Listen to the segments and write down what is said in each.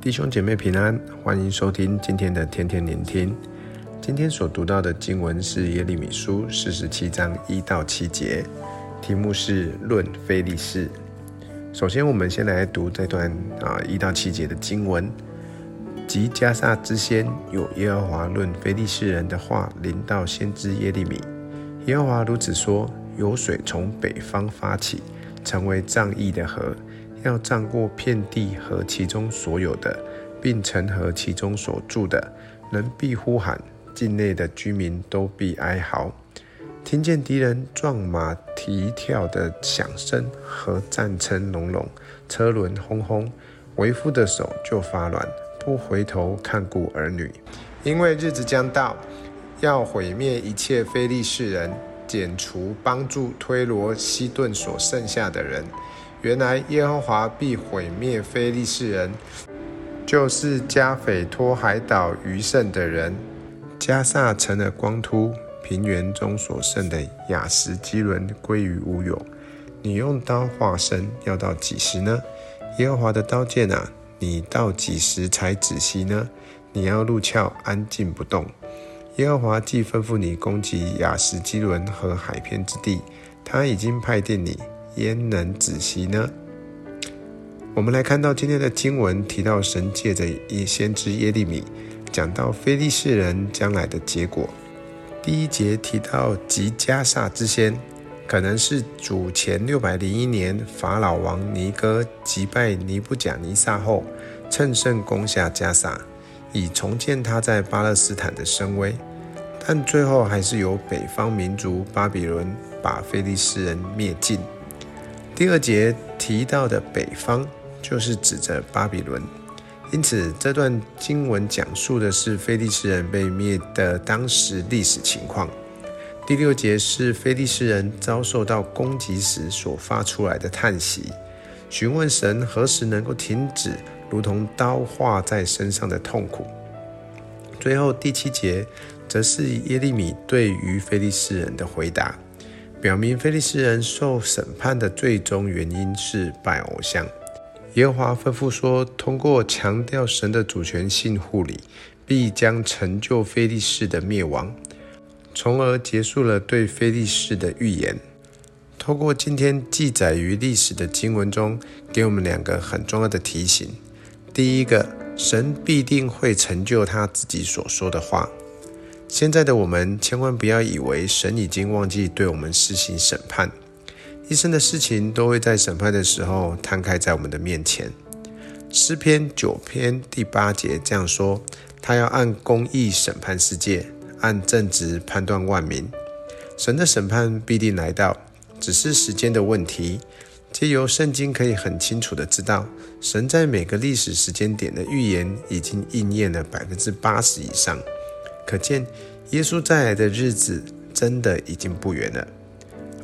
弟兄姐妹平安，欢迎收听今天的天天聆听。今天所读到的经文是耶利米书四十七章一到七节，题目是论非利士。首先，我们先来读这段啊一到七节的经文。及迦萨之先，有耶和华论非利士人的话临到先知耶利米。耶和华如此说：有水从北方发起，成为仗义的河。要占过遍地和其中所有的，并成和其中所住的，人必呼喊，境内的居民都必哀嚎。听见敌人撞马蹄跳的响声和战车隆隆，车轮轰轰，为夫的手就发软，不回头看顾儿女，因为日子将到，要毁灭一切非利士人，剪除帮助推罗、西顿所剩下的人。原来耶和华必毁灭非利士人，就是加斐托海岛余剩的人。加萨成了光秃，平原中所剩的雅实基伦归于无有。你用刀化身，要到几时呢？耶和华的刀剑啊，你到几时才止息呢？你要入鞘，安静不动。耶和华既吩咐你攻击雅实基伦和海边之地，他已经派定你。焉能止息呢？我们来看到今天的经文提到神借着先知耶利米讲到非利士人将来的结果。第一节提到吉迦萨之先，可能是主前六百零一年法老王尼哥击败尼布甲尼撒后，乘胜攻下迦萨，以重建他在巴勒斯坦的声威。但最后还是由北方民族巴比伦把非利士人灭尽。第二节提到的北方，就是指着巴比伦，因此这段经文讲述的是非利士人被灭的当时历史情况。第六节是非利士人遭受到攻击时所发出来的叹息，询问神何时能够停止如同刀划在身上的痛苦。最后第七节则是耶利米对于非利士人的回答。表明菲利士人受审判的最终原因是拜偶像。耶和华吩咐说，通过强调神的主权性护理，必将成就菲利士的灭亡，从而结束了对菲利士的预言。透过今天记载于历史的经文中，给我们两个很重要的提醒：第一个，神必定会成就他自己所说的话。现在的我们千万不要以为神已经忘记对我们施行审判，一生的事情都会在审判的时候摊开在我们的面前。诗篇九篇第八节这样说：“他要按公义审判世界，按正直判断万民。”神的审判必定来到，只是时间的问题。借由圣经可以很清楚的知道，神在每个历史时间点的预言已经应验了百分之八十以上。可见，耶稣再来的日子真的已经不远了，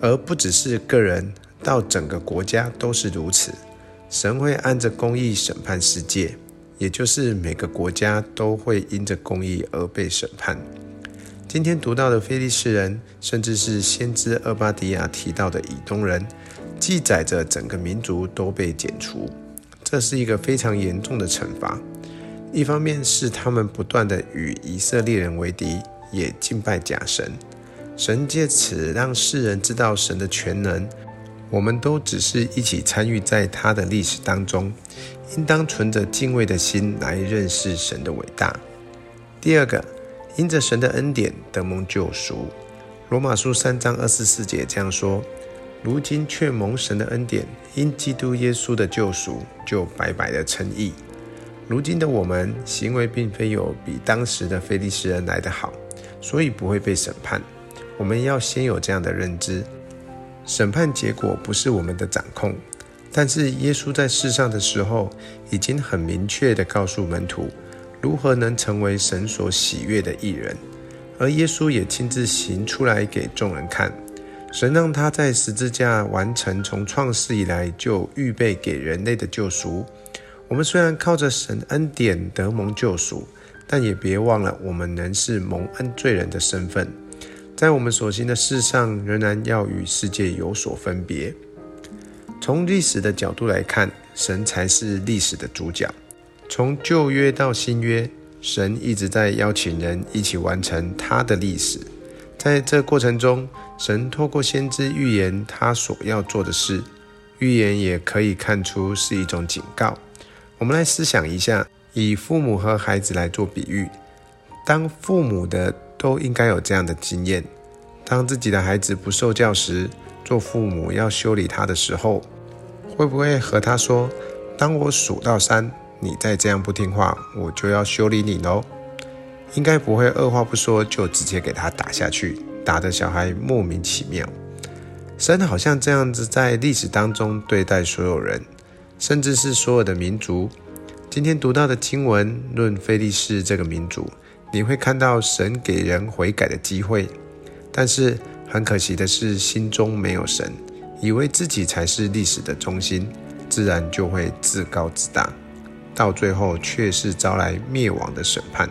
而不只是个人，到整个国家都是如此。神会按着公义审判世界，也就是每个国家都会因着公义而被审判。今天读到的菲利士人，甚至是先知厄巴底亚提到的以东人，记载着整个民族都被剪除，这是一个非常严重的惩罚。一方面是他们不断地与以色列人为敌，也敬拜假神。神借此让世人知道神的全能。我们都只是一起参与在他的历史当中，应当存着敬畏的心来认识神的伟大。第二个，因着神的恩典得蒙救赎。罗马书三章二十四节这样说：如今却蒙神的恩典，因基督耶稣的救赎，就白白的称义。如今的我们行为并非有比当时的非利士人来得好，所以不会被审判。我们要先有这样的认知：审判结果不是我们的掌控。但是耶稣在世上的时候，已经很明确地告诉门徒，如何能成为神所喜悦的义人。而耶稣也亲自行出来给众人看。神让他在十字架完成从创世以来就预备给人类的救赎。我们虽然靠着神恩典得蒙救赎，但也别忘了我们仍是蒙恩罪人的身份，在我们所行的事上，仍然要与世界有所分别。从历史的角度来看，神才是历史的主角。从旧约到新约，神一直在邀请人一起完成他的历史。在这过程中，神透过先知预言他所要做的事，预言也可以看出是一种警告。我们来思想一下，以父母和孩子来做比喻，当父母的都应该有这样的经验：当自己的孩子不受教时，做父母要修理他的时候，会不会和他说：“当我数到三，你再这样不听话，我就要修理你喽？”应该不会二话不说就直接给他打下去，打得小孩莫名其妙。神好像这样子在历史当中对待所有人，甚至是所有的民族。今天读到的经文论非利士这个民族，你会看到神给人悔改的机会，但是很可惜的是心中没有神，以为自己才是历史的中心，自然就会自高自大，到最后却是招来灭亡的审判。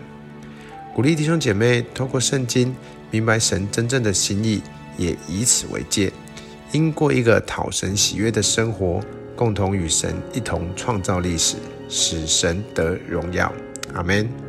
鼓励弟兄姐妹透过圣经明白神真正的心意，也以此为戒，因过一个讨神喜悦的生活，共同与神一同创造历史，使神得荣耀。阿门。